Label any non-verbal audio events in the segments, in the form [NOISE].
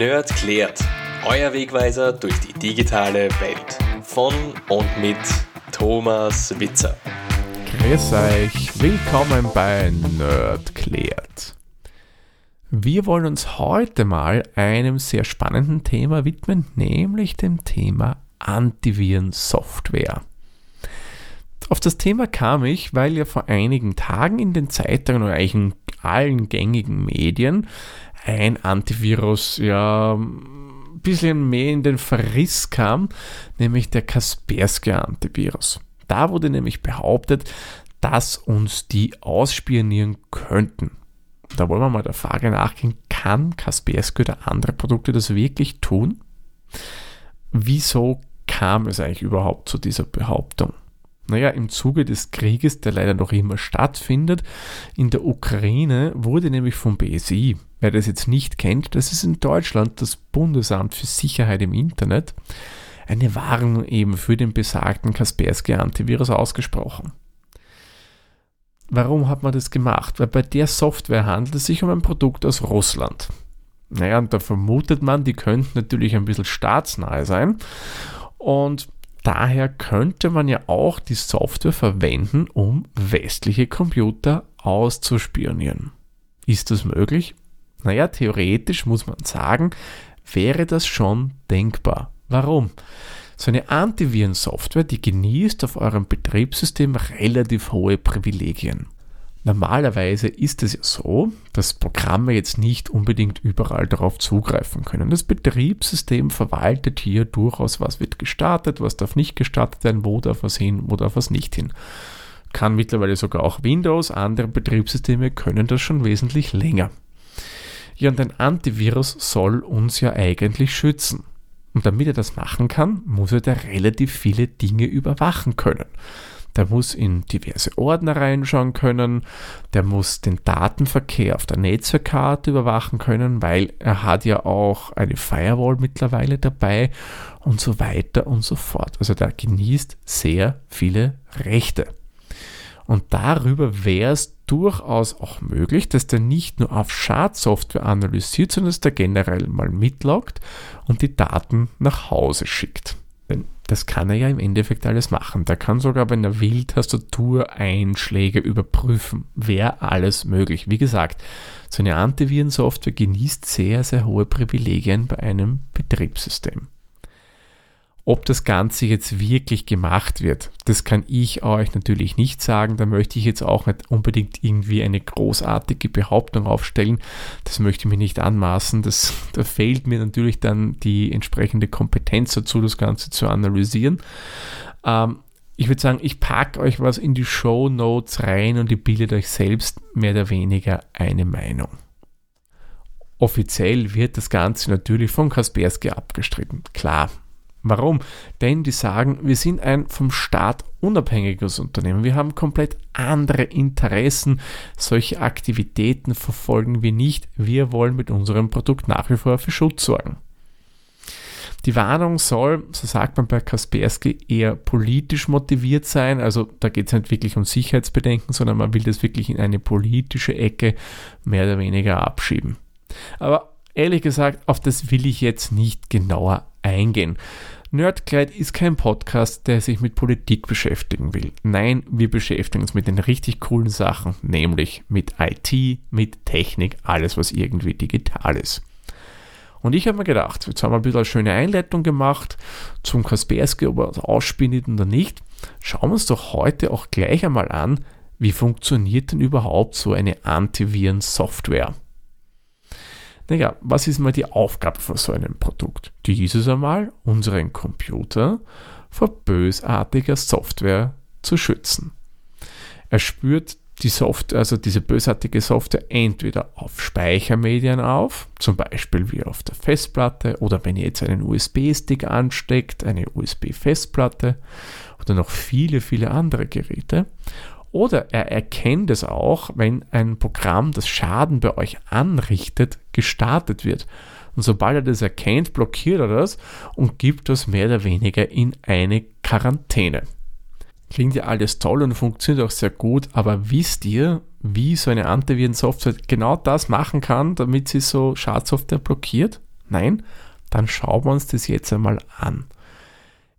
Nerd klärt. Euer Wegweiser durch die digitale Welt. Von und mit Thomas Witzer. Grüß euch, willkommen bei Nerd klärt. Wir wollen uns heute mal einem sehr spannenden Thema widmen, nämlich dem Thema Antivirensoftware. Auf das Thema kam ich, weil ja vor einigen Tagen in den Zeitungen oder eigentlich in allen gängigen Medien ein Antivirus ja ein bisschen mehr in den Verriss kam, nämlich der Kaspersky Antivirus. Da wurde nämlich behauptet, dass uns die ausspionieren könnten. Da wollen wir mal der Frage nachgehen, kann Kaspersky oder andere Produkte das wirklich tun? Wieso kam es eigentlich überhaupt zu dieser Behauptung? Naja, im Zuge des Krieges, der leider noch immer stattfindet, in der Ukraine wurde nämlich vom BSI, wer das jetzt nicht kennt, das ist in Deutschland das Bundesamt für Sicherheit im Internet, eine Warnung eben für den besagten Kaspersky Antivirus ausgesprochen. Warum hat man das gemacht? Weil bei der Software handelt es sich um ein Produkt aus Russland. Naja, und da vermutet man, die könnten natürlich ein bisschen staatsnahe sein. Und daher könnte man ja auch die Software verwenden, um westliche Computer auszuspionieren. Ist das möglich? Naja, theoretisch muss man sagen, wäre das schon denkbar. Warum? So eine Antivirensoftware, die genießt auf eurem Betriebssystem relativ hohe Privilegien. Normalerweise ist es ja so, dass Programme jetzt nicht unbedingt überall darauf zugreifen können. Das Betriebssystem verwaltet hier durchaus, was wird gestartet, was darf nicht gestartet werden, wo darf was hin, wo darf was nicht hin. Kann mittlerweile sogar auch Windows, andere Betriebssysteme können das schon wesentlich länger. Ja, und ein Antivirus soll uns ja eigentlich schützen. Und damit er das machen kann, muss er da relativ viele Dinge überwachen können. Der muss in diverse Ordner reinschauen können, der muss den Datenverkehr auf der Netzwerkkarte überwachen können, weil er hat ja auch eine Firewall mittlerweile dabei und so weiter und so fort. Also der genießt sehr viele Rechte. Und darüber wäre es durchaus auch möglich, dass der nicht nur auf Schadsoftware analysiert, sondern dass der generell mal mitloggt und die Daten nach Hause schickt. Das kann er ja im Endeffekt alles machen. Der kann sogar, wenn er will, Tastatureinschläge überprüfen. Wäre alles möglich. Wie gesagt, so eine Antivirensoftware genießt sehr, sehr hohe Privilegien bei einem Betriebssystem. Ob das Ganze jetzt wirklich gemacht wird, das kann ich euch natürlich nicht sagen. Da möchte ich jetzt auch nicht unbedingt irgendwie eine großartige Behauptung aufstellen. Das möchte ich mir nicht anmaßen. Das, [LAUGHS] da fehlt mir natürlich dann die entsprechende Kompetenz dazu, das Ganze zu analysieren. Ähm, ich würde sagen, ich packe euch was in die Show Notes rein und ihr bildet euch selbst mehr oder weniger eine Meinung. Offiziell wird das Ganze natürlich von Kaspersky abgestritten. Klar, Warum? Denn die sagen, wir sind ein vom Staat unabhängiges Unternehmen. Wir haben komplett andere Interessen. Solche Aktivitäten verfolgen wir nicht. Wir wollen mit unserem Produkt nach wie vor für Schutz sorgen. Die Warnung soll, so sagt man bei Kaspersky, eher politisch motiviert sein. Also da geht es nicht wirklich um Sicherheitsbedenken, sondern man will das wirklich in eine politische Ecke mehr oder weniger abschieben. Aber ehrlich gesagt, auf das will ich jetzt nicht genauer eingehen. Nerdkleid ist kein Podcast, der sich mit Politik beschäftigen will. Nein, wir beschäftigen uns mit den richtig coolen Sachen, nämlich mit IT, mit Technik, alles was irgendwie digital ist. Und ich habe mir gedacht, jetzt haben wir ein bisschen eine schöne Einleitung gemacht zum Kaspersky, ob er ausspinnet oder nicht. Schauen wir uns doch heute auch gleich einmal an, wie funktioniert denn überhaupt so eine Antiviren-Software. Naja, was ist mal die Aufgabe von so einem Produkt? Dieses einmal, unseren Computer vor bösartiger Software zu schützen. Er spürt die Software, also diese bösartige Software, entweder auf Speichermedien auf, zum Beispiel wie auf der Festplatte, oder wenn ihr jetzt einen USB-Stick ansteckt, eine USB-Festplatte oder noch viele, viele andere Geräte. Oder er erkennt es auch, wenn ein Programm, das Schaden bei euch anrichtet, gestartet wird. Und sobald er das erkennt, blockiert er das und gibt das mehr oder weniger in eine Quarantäne. Klingt ja alles toll und funktioniert auch sehr gut, aber wisst ihr, wie so eine Antivirensoftware genau das machen kann, damit sie so Schadsoftware blockiert? Nein, dann schauen wir uns das jetzt einmal an.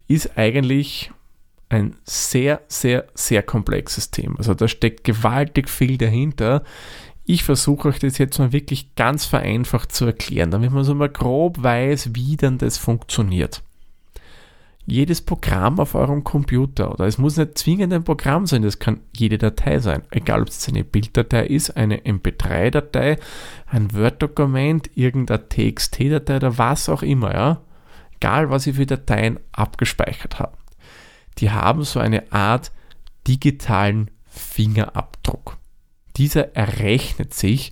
Ist eigentlich ein sehr, sehr, sehr komplexes Thema. Also da steckt gewaltig viel dahinter. Ich versuche euch das jetzt mal wirklich ganz vereinfacht zu erklären, damit man so mal grob weiß, wie dann das funktioniert. Jedes Programm auf eurem Computer, oder es muss nicht zwingend ein Programm sein, das kann jede Datei sein, egal ob es eine Bilddatei ist, eine MP3-Datei, ein Word-Dokument, irgendeine TXT-Datei oder was auch immer, ja. Egal, was ihr für Dateien abgespeichert habt. Die haben so eine Art digitalen Fingerabdruck. Dieser errechnet sich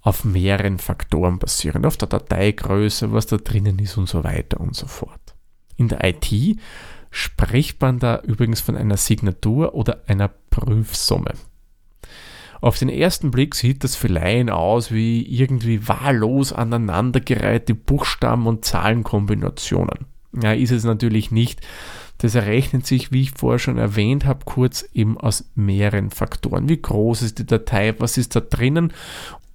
auf mehreren Faktoren basierend, auf der Dateigröße, was da drinnen ist und so weiter und so fort. In der IT spricht man da übrigens von einer Signatur oder einer Prüfsumme. Auf den ersten Blick sieht das für Laien aus wie irgendwie wahllos aneinandergereihte Buchstaben- und Zahlenkombinationen. Ja, ist es natürlich nicht. Das errechnet sich, wie ich vorher schon erwähnt habe, kurz eben aus mehreren Faktoren. Wie groß ist die Datei, was ist da drinnen?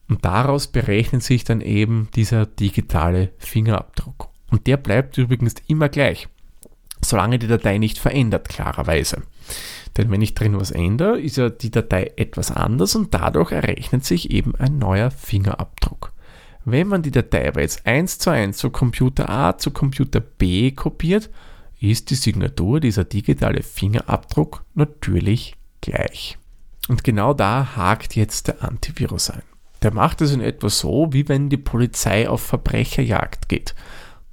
Und daraus berechnet sich dann eben dieser digitale Fingerabdruck. Und der bleibt übrigens immer gleich, solange die Datei nicht verändert, klarerweise. Denn wenn ich drin was ändere, ist ja die Datei etwas anders und dadurch errechnet sich eben ein neuer Fingerabdruck. Wenn man die Datei aber jetzt eins zu eins zu Computer A zu Computer B kopiert, ist die Signatur, dieser digitale Fingerabdruck, natürlich gleich. Und genau da hakt jetzt der Antivirus ein. Der macht es in etwa so, wie wenn die Polizei auf Verbrecherjagd geht.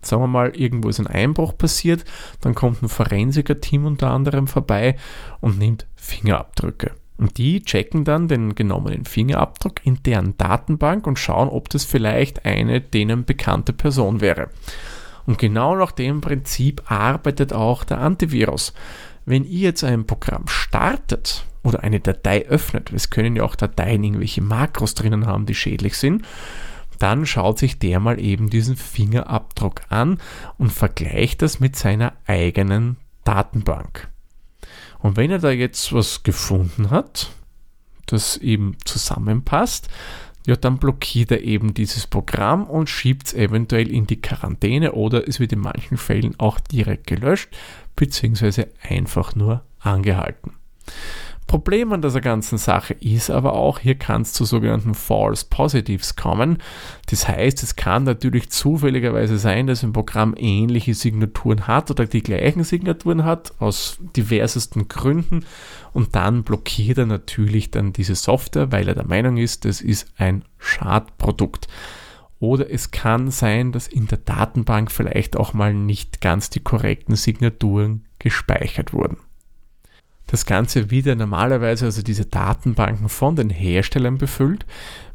Sagen wir mal, irgendwo ist ein Einbruch passiert, dann kommt ein Forensiker-Team unter anderem vorbei und nimmt Fingerabdrücke. Und die checken dann den genommenen Fingerabdruck in deren Datenbank und schauen, ob das vielleicht eine denen bekannte Person wäre. Und genau nach dem Prinzip arbeitet auch der Antivirus. Wenn ihr jetzt ein Programm startet oder eine Datei öffnet, es können ja auch Dateien irgendwelche Makros drinnen haben, die schädlich sind, dann schaut sich der mal eben diesen Fingerabdruck an und vergleicht das mit seiner eigenen Datenbank. Und wenn er da jetzt was gefunden hat, das eben zusammenpasst, ja, dann blockiert er eben dieses Programm und schiebt es eventuell in die Quarantäne oder es wird in manchen Fällen auch direkt gelöscht bzw. einfach nur angehalten. Problem an dieser ganzen Sache ist aber auch, hier kann es zu sogenannten False Positives kommen. Das heißt, es kann natürlich zufälligerweise sein, dass ein Programm ähnliche Signaturen hat oder die gleichen Signaturen hat, aus diversesten Gründen. Und dann blockiert er natürlich dann diese Software, weil er der Meinung ist, das ist ein Schadprodukt. Oder es kann sein, dass in der Datenbank vielleicht auch mal nicht ganz die korrekten Signaturen gespeichert wurden das Ganze wieder normalerweise, also diese Datenbanken von den Herstellern befüllt.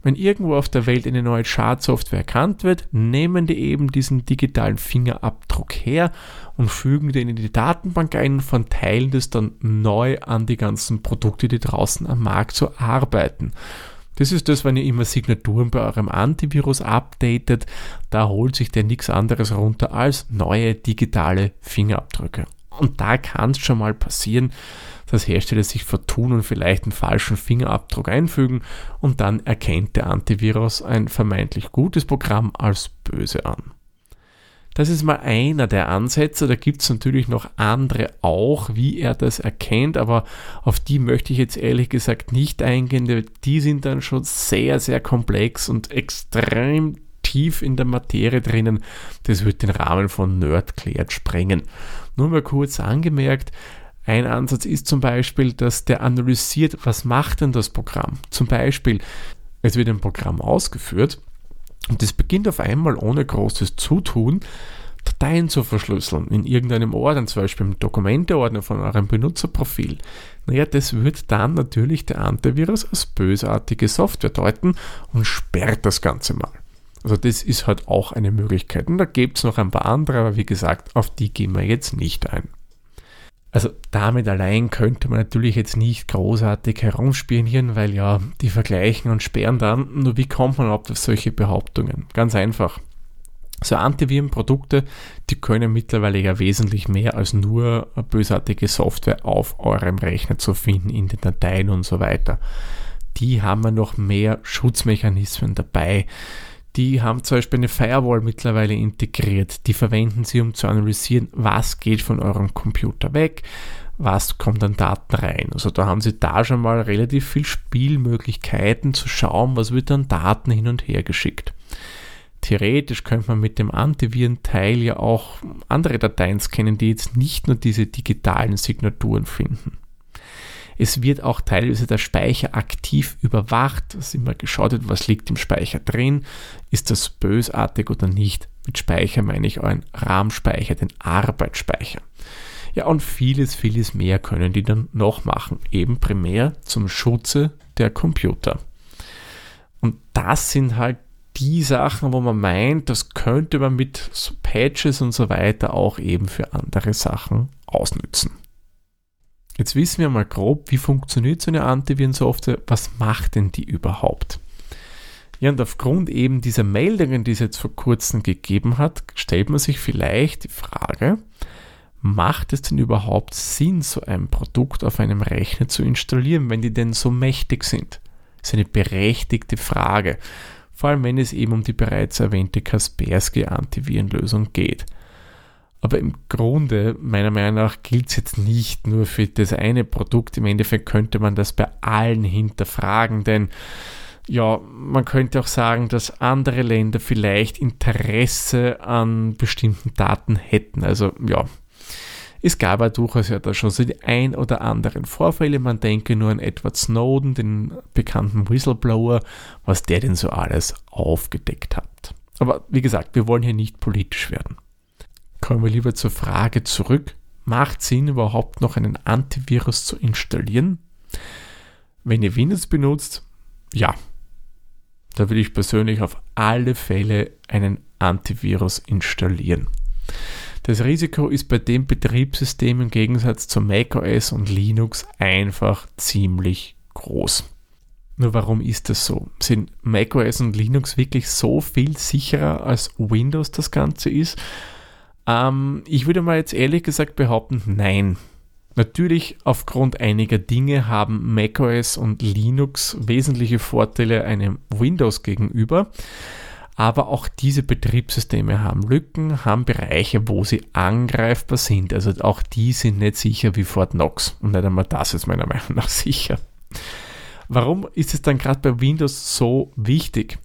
Wenn irgendwo auf der Welt eine neue Schadsoftware erkannt wird, nehmen die eben diesen digitalen Fingerabdruck her und fügen den in die Datenbank ein und verteilen das dann neu an die ganzen Produkte, die draußen am Markt so arbeiten. Das ist das, wenn ihr immer Signaturen bei eurem Antivirus updatet, da holt sich der nichts anderes runter als neue digitale Fingerabdrücke. Und da kann es schon mal passieren, dass Hersteller sich vertun und vielleicht einen falschen Fingerabdruck einfügen und dann erkennt der Antivirus ein vermeintlich gutes Programm als böse an. Das ist mal einer der Ansätze. Da gibt es natürlich noch andere auch, wie er das erkennt, aber auf die möchte ich jetzt ehrlich gesagt nicht eingehen. Die sind dann schon sehr, sehr komplex und extrem tief in der Materie drinnen. Das wird den Rahmen von Nerdklärt sprengen. Nur mal kurz angemerkt, ein Ansatz ist zum Beispiel, dass der analysiert, was macht denn das Programm. Zum Beispiel, es wird ein Programm ausgeführt und es beginnt auf einmal ohne großes Zutun, Dateien zu verschlüsseln in irgendeinem Ordner, zum Beispiel im Dokumenteordner von eurem Benutzerprofil. Naja, das wird dann natürlich der Antivirus als bösartige Software deuten und sperrt das Ganze mal. Also das ist halt auch eine Möglichkeit. Und da gibt es noch ein paar andere, aber wie gesagt, auf die gehen wir jetzt nicht ein. Also damit allein könnte man natürlich jetzt nicht großartig herumspionieren, weil ja, die vergleichen und sperren dann. Nur wie kommt man überhaupt auf solche Behauptungen? Ganz einfach. So Antivirenprodukte, die können mittlerweile ja wesentlich mehr als nur bösartige Software auf eurem Rechner zu finden, in den Dateien und so weiter. Die haben ja noch mehr Schutzmechanismen dabei Die haben zum Beispiel eine Firewall mittlerweile integriert. Die verwenden sie, um zu analysieren, was geht von eurem Computer weg, was kommt an Daten rein. Also da haben sie da schon mal relativ viel Spielmöglichkeiten zu schauen, was wird an Daten hin und her geschickt. Theoretisch könnte man mit dem Antivirenteil ja auch andere Dateien scannen, die jetzt nicht nur diese digitalen Signaturen finden. Es wird auch teilweise der Speicher aktiv überwacht, dass immer geschaut wird, was liegt im Speicher drin, ist das bösartig oder nicht. Mit Speicher meine ich euren RAM-Speicher, den Arbeitsspeicher. Ja, und vieles, vieles mehr können die dann noch machen, eben primär zum Schutze der Computer. Und das sind halt die Sachen, wo man meint, das könnte man mit Patches und so weiter auch eben für andere Sachen ausnützen. Jetzt wissen wir mal grob, wie funktioniert so eine Antivirensoftware, was macht denn die überhaupt? Ja, und aufgrund eben dieser Meldungen, die es jetzt vor kurzem gegeben hat, stellt man sich vielleicht die Frage, macht es denn überhaupt Sinn, so ein Produkt auf einem Rechner zu installieren, wenn die denn so mächtig sind? Das ist eine berechtigte Frage, vor allem wenn es eben um die bereits erwähnte Kaspersky Antivirenlösung geht. Aber im Grunde, meiner Meinung nach, gilt es jetzt nicht nur für das eine Produkt. Im Endeffekt könnte man das bei allen hinterfragen, denn ja, man könnte auch sagen, dass andere Länder vielleicht Interesse an bestimmten Daten hätten. Also ja, es gab ja durchaus ja da schon so die ein oder anderen Vorfälle. Man denke nur an Edward Snowden, den bekannten Whistleblower, was der denn so alles aufgedeckt hat. Aber wie gesagt, wir wollen hier nicht politisch werden. Kommen wir lieber zur Frage zurück. Macht Sinn überhaupt noch einen Antivirus zu installieren? Wenn ihr Windows benutzt, ja. Da würde ich persönlich auf alle Fälle einen Antivirus installieren. Das Risiko ist bei dem Betriebssystem im Gegensatz zu macOS und Linux einfach ziemlich groß. Nur warum ist das so? Sind macOS und Linux wirklich so viel sicherer als Windows das Ganze ist? Ähm, ich würde mal jetzt ehrlich gesagt behaupten, nein. Natürlich, aufgrund einiger Dinge haben macOS und Linux wesentliche Vorteile einem Windows gegenüber. Aber auch diese Betriebssysteme haben Lücken, haben Bereiche, wo sie angreifbar sind. Also auch die sind nicht sicher wie Fort Knox. Und nicht einmal das ist meiner Meinung nach [LAUGHS] sicher. Warum ist es dann gerade bei Windows so wichtig?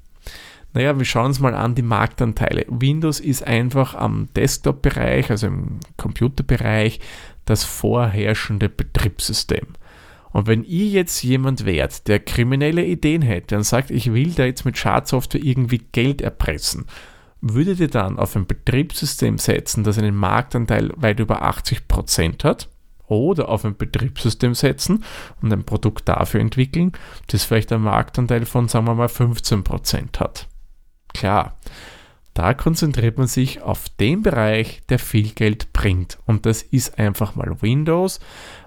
Naja, wir schauen uns mal an die Marktanteile. Windows ist einfach am Desktop-Bereich, also im Computerbereich, das vorherrschende Betriebssystem. Und wenn ihr jetzt jemand wärt, der kriminelle Ideen hätte und sagt, ich will da jetzt mit Schadsoftware irgendwie Geld erpressen, würdet ihr dann auf ein Betriebssystem setzen, das einen Marktanteil weit über 80% hat? Oder auf ein Betriebssystem setzen und ein Produkt dafür entwickeln, das vielleicht einen Marktanteil von, sagen wir mal, 15% hat? Klar, da konzentriert man sich auf den Bereich, der viel Geld bringt. Und das ist einfach mal Windows,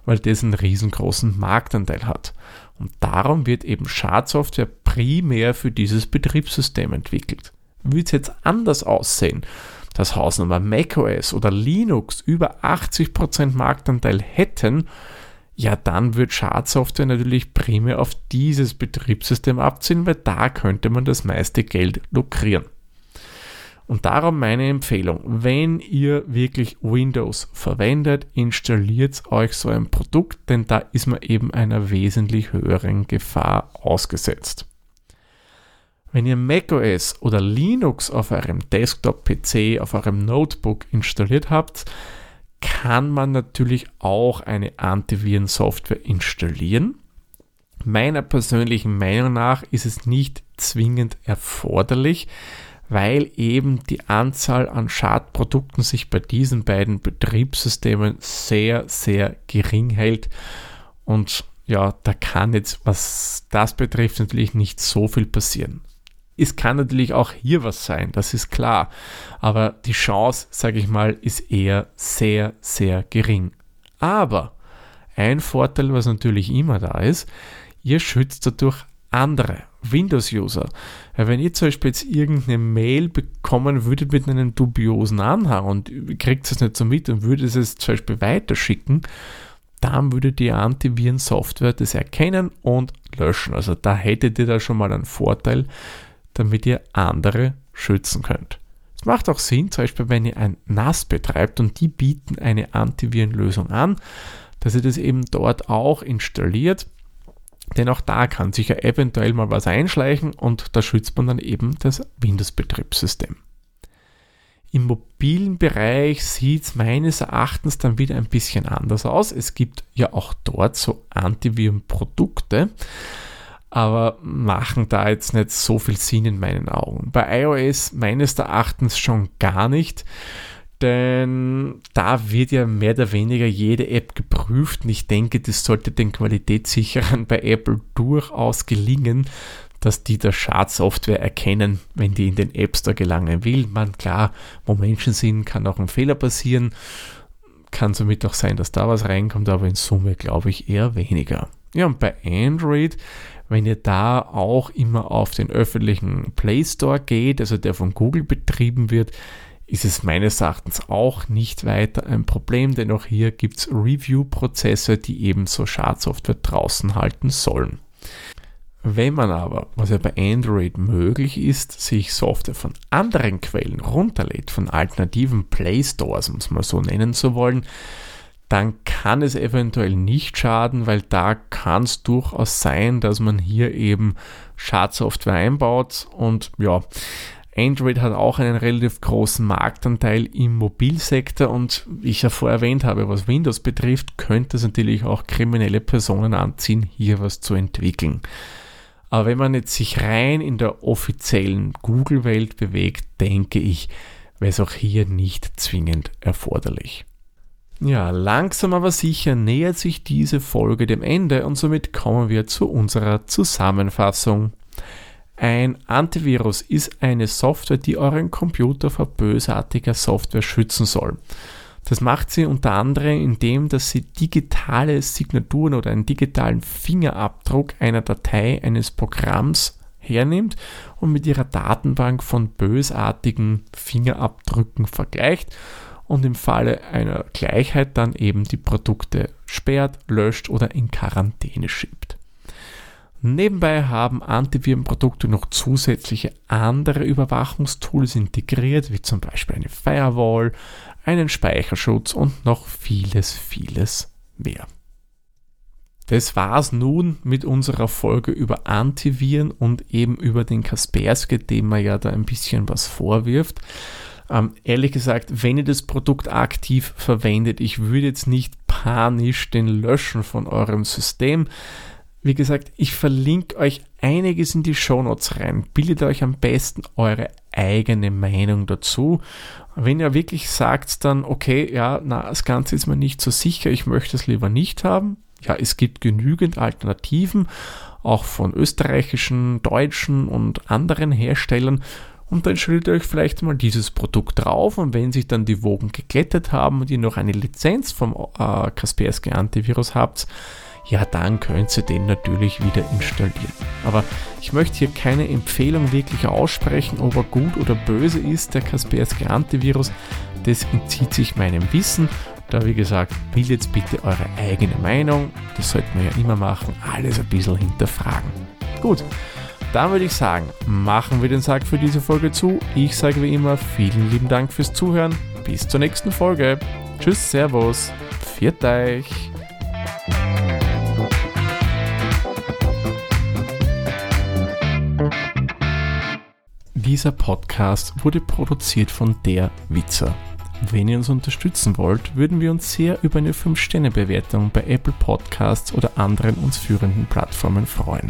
weil das einen riesengroßen Marktanteil hat. Und darum wird eben Schadsoftware primär für dieses Betriebssystem entwickelt. Würde es jetzt anders aussehen, dass Hausnummer macOS oder Linux über 80% Marktanteil hätten, ja, dann wird Schadsoftware natürlich primär auf dieses Betriebssystem abziehen, weil da könnte man das meiste Geld lukrieren. Und darum meine Empfehlung, wenn ihr wirklich Windows verwendet, installiert euch so ein Produkt, denn da ist man eben einer wesentlich höheren Gefahr ausgesetzt. Wenn ihr macOS oder Linux auf eurem Desktop-PC, auf eurem Notebook installiert habt, kann man natürlich auch eine Antivirensoftware installieren. Meiner persönlichen Meinung nach ist es nicht zwingend erforderlich, weil eben die Anzahl an Schadprodukten sich bei diesen beiden Betriebssystemen sehr, sehr gering hält. Und ja, da kann jetzt, was das betrifft, natürlich nicht so viel passieren. Es kann natürlich auch hier was sein, das ist klar. Aber die Chance, sage ich mal, ist eher sehr, sehr gering. Aber ein Vorteil, was natürlich immer da ist, ihr schützt dadurch andere Windows-User. Wenn ihr zum Beispiel jetzt irgendeine Mail bekommen würdet mit einem dubiosen Anhang und kriegt es nicht so mit und würdet es zum Beispiel weiterschicken, dann würde die Antiviren-Software das erkennen und löschen. Also da hättet ihr da schon mal einen Vorteil, damit ihr andere schützen könnt. Es macht auch Sinn, zum Beispiel wenn ihr ein NAS betreibt und die bieten eine Antivirenlösung an, dass ihr das eben dort auch installiert. Denn auch da kann sich ja eventuell mal was einschleichen und da schützt man dann eben das Windows-Betriebssystem. Im mobilen Bereich sieht es meines Erachtens dann wieder ein bisschen anders aus. Es gibt ja auch dort so Antivirenprodukte, aber machen da jetzt nicht so viel Sinn in meinen Augen. Bei iOS meines Erachtens schon gar nicht, denn da wird ja mehr oder weniger jede App geprüft und ich denke, das sollte den Qualitätssicherern bei Apple durchaus gelingen, dass die der Schadsoftware erkennen, wenn die in den App Store gelangen will. Man, klar, wo Menschen sind, kann auch ein Fehler passieren. Kann somit auch sein, dass da was reinkommt, aber in Summe glaube ich eher weniger. Ja, und bei Android, wenn ihr da auch immer auf den öffentlichen Play Store geht, also der von Google betrieben wird, ist es meines Erachtens auch nicht weiter ein Problem, denn auch hier gibt es Review-Prozesse, die eben so Schadsoftware draußen halten sollen. Wenn man aber, was ja bei Android möglich ist, sich Software von anderen Quellen runterlädt, von alternativen Play Stores, um es mal so nennen zu wollen, dann kann es eventuell nicht schaden, weil da kann es durchaus sein, dass man hier eben Schadsoftware einbaut und ja, Android hat auch einen relativ großen Marktanteil im Mobilsektor und wie ich ja vorher erwähnt habe, was Windows betrifft, könnte es natürlich auch kriminelle Personen anziehen, hier was zu entwickeln. Aber wenn man jetzt sich rein in der offiziellen Google-Welt bewegt, denke ich, wäre es auch hier nicht zwingend erforderlich. Ja, langsam aber sicher nähert sich diese Folge dem Ende und somit kommen wir zu unserer Zusammenfassung. Ein Antivirus ist eine Software, die euren Computer vor bösartiger Software schützen soll. Das macht sie unter anderem, indem dass sie digitale Signaturen oder einen digitalen Fingerabdruck einer Datei eines Programms hernimmt und mit ihrer Datenbank von bösartigen Fingerabdrücken vergleicht und im Falle einer Gleichheit dann eben die Produkte sperrt, löscht oder in Quarantäne schiebt. Nebenbei haben Antivirenprodukte noch zusätzliche andere Überwachungstools integriert, wie zum Beispiel eine Firewall, einen Speicherschutz und noch vieles, vieles mehr. Das war's nun mit unserer Folge über Antiviren und eben über den Kaspersky, dem man ja da ein bisschen was vorwirft. Ähm, ehrlich gesagt, wenn ihr das Produkt aktiv verwendet, ich würde jetzt nicht panisch den löschen von eurem System. Wie gesagt, ich verlinke euch einiges in die Shownotes rein. Bildet euch am besten eure eigene Meinung dazu. Wenn ihr wirklich sagt dann, okay, ja, na, das Ganze ist mir nicht so sicher, ich möchte es lieber nicht haben. Ja, es gibt genügend Alternativen, auch von österreichischen, deutschen und anderen Herstellern. Und dann stellt ihr euch vielleicht mal dieses Produkt drauf und wenn sich dann die Wogen geglättet haben und ihr noch eine Lizenz vom äh, Kaspersky Antivirus habt, ja, dann könnt ihr den natürlich wieder installieren. Aber ich möchte hier keine Empfehlung wirklich aussprechen, ob er gut oder böse ist, der Kaspersky Antivirus. Das entzieht sich meinem Wissen. Da, wie gesagt, jetzt bitte eure eigene Meinung. Das sollte man ja immer machen. Alles ein bisschen hinterfragen. Gut, dann würde ich sagen, machen wir den Sack für diese Folge zu. Ich sage wie immer vielen lieben Dank fürs Zuhören. Bis zur nächsten Folge. Tschüss, Servus, viert euch. Dieser Podcast wurde produziert von der Witzer. Wenn ihr uns unterstützen wollt, würden wir uns sehr über eine 5-Sterne-Bewertung bei Apple Podcasts oder anderen uns führenden Plattformen freuen.